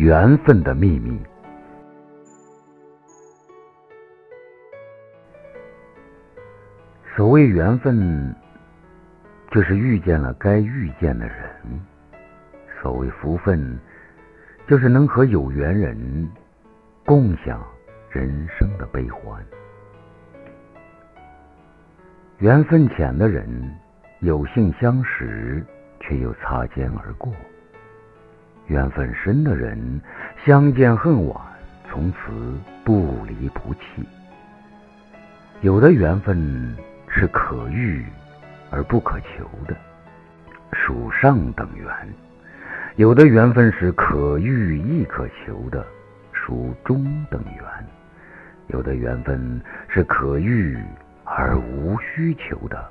缘分的秘密。所谓缘分，就是遇见了该遇见的人；所谓福分，就是能和有缘人共享人生的悲欢。缘分浅的人，有幸相识，却又擦肩而过；缘分深的人，相见恨晚，从此不离不弃。有的缘分。是可遇而不可求的，属上等缘；有的缘分是可遇亦可求的，属中等缘；有的缘分是可遇而无需求的，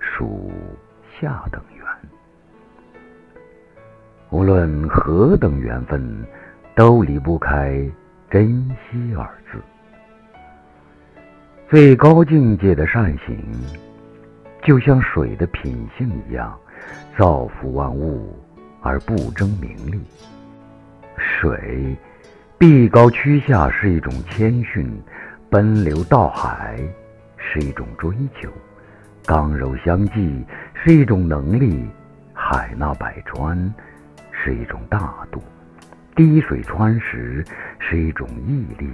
属下等缘。无论何等缘分，都离不开珍惜二字。最高境界的善行，就像水的品性一样，造福万物而不争名利。水壁高趋下是一种谦逊，奔流到海是一种追求，刚柔相济是一种能力，海纳百川是一种大度，滴水穿石是一种毅力，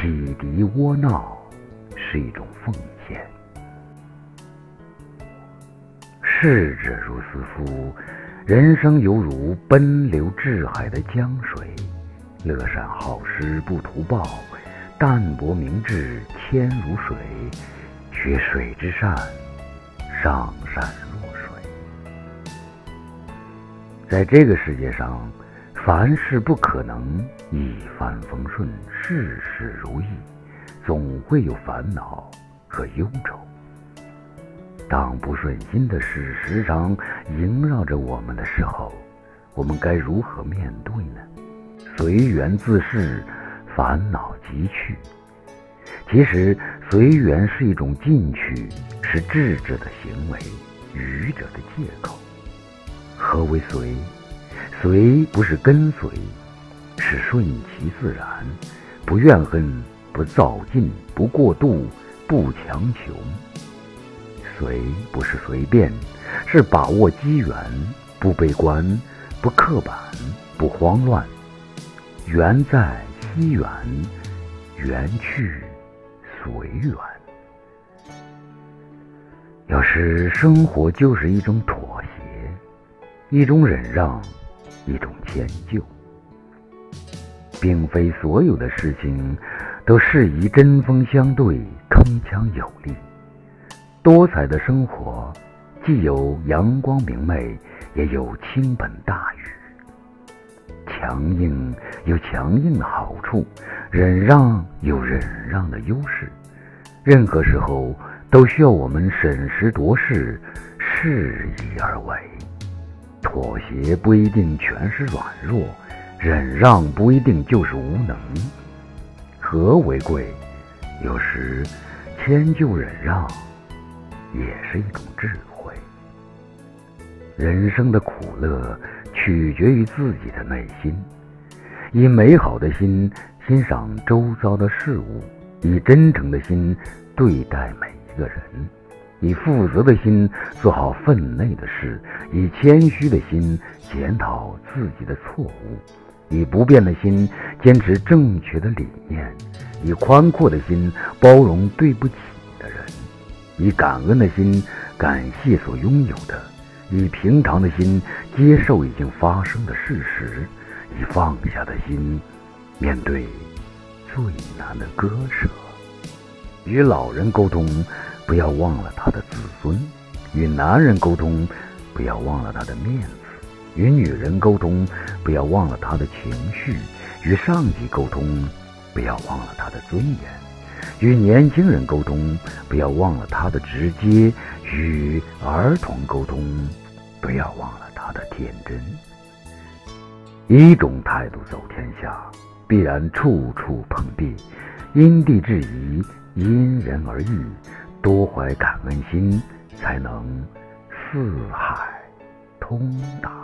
洗涤窝囊。是一种奉献。逝者如斯夫，人生犹如奔流至海的江水，乐善好施不图报，淡泊明志谦如水，学水之善，上善在这个世界上，凡事不可能一帆风顺，事事如意。总会有烦恼和忧愁。当不顺心的事时常萦绕着我们的时候，我们该如何面对呢？随缘自适，烦恼即去。其实，随缘是一种进取，是智者的行为，愚者的借口。何为随？随不是跟随，是顺其自然，不怨恨。不造进，不过度，不强求。随不是随便，是把握机缘，不悲观，不刻板，不慌乱。缘在惜缘，缘去随缘。要是生活就是一种妥，一种忍让，一种迁就，并非所有的事情。都适宜针锋相对、铿锵有力。多彩的生活，既有阳光明媚，也有倾盆大雨。强硬有强硬的好处，忍让有忍让的优势。任何时候都需要我们审时度势，适宜而为。妥协不一定全是软弱，忍让不一定就是无能。和为贵，有时迁就忍让也是一种智慧。人生的苦乐取决于自己的内心，以美好的心欣赏周遭的事物，以真诚的心对待每一个人，以负责的心做好分内的事，以谦虚的心检讨自己的错误。以不变的心坚持正确的理念，以宽阔的心包容对不起的人，以感恩的心感谢所拥有的，以平常的心接受已经发生的事实，以放下的心面对最难的割舍。与老人沟通，不要忘了他的子孙；与男人沟通，不要忘了他的面子。与女人沟通，不要忘了他的情绪；与上级沟通，不要忘了他的尊严；与年轻人沟通，不要忘了他的直接；与儿童沟通，不要忘了他的天真。一种态度走天下，必然处处碰壁；因地制宜，因人而异，多怀感恩心，才能四海通达。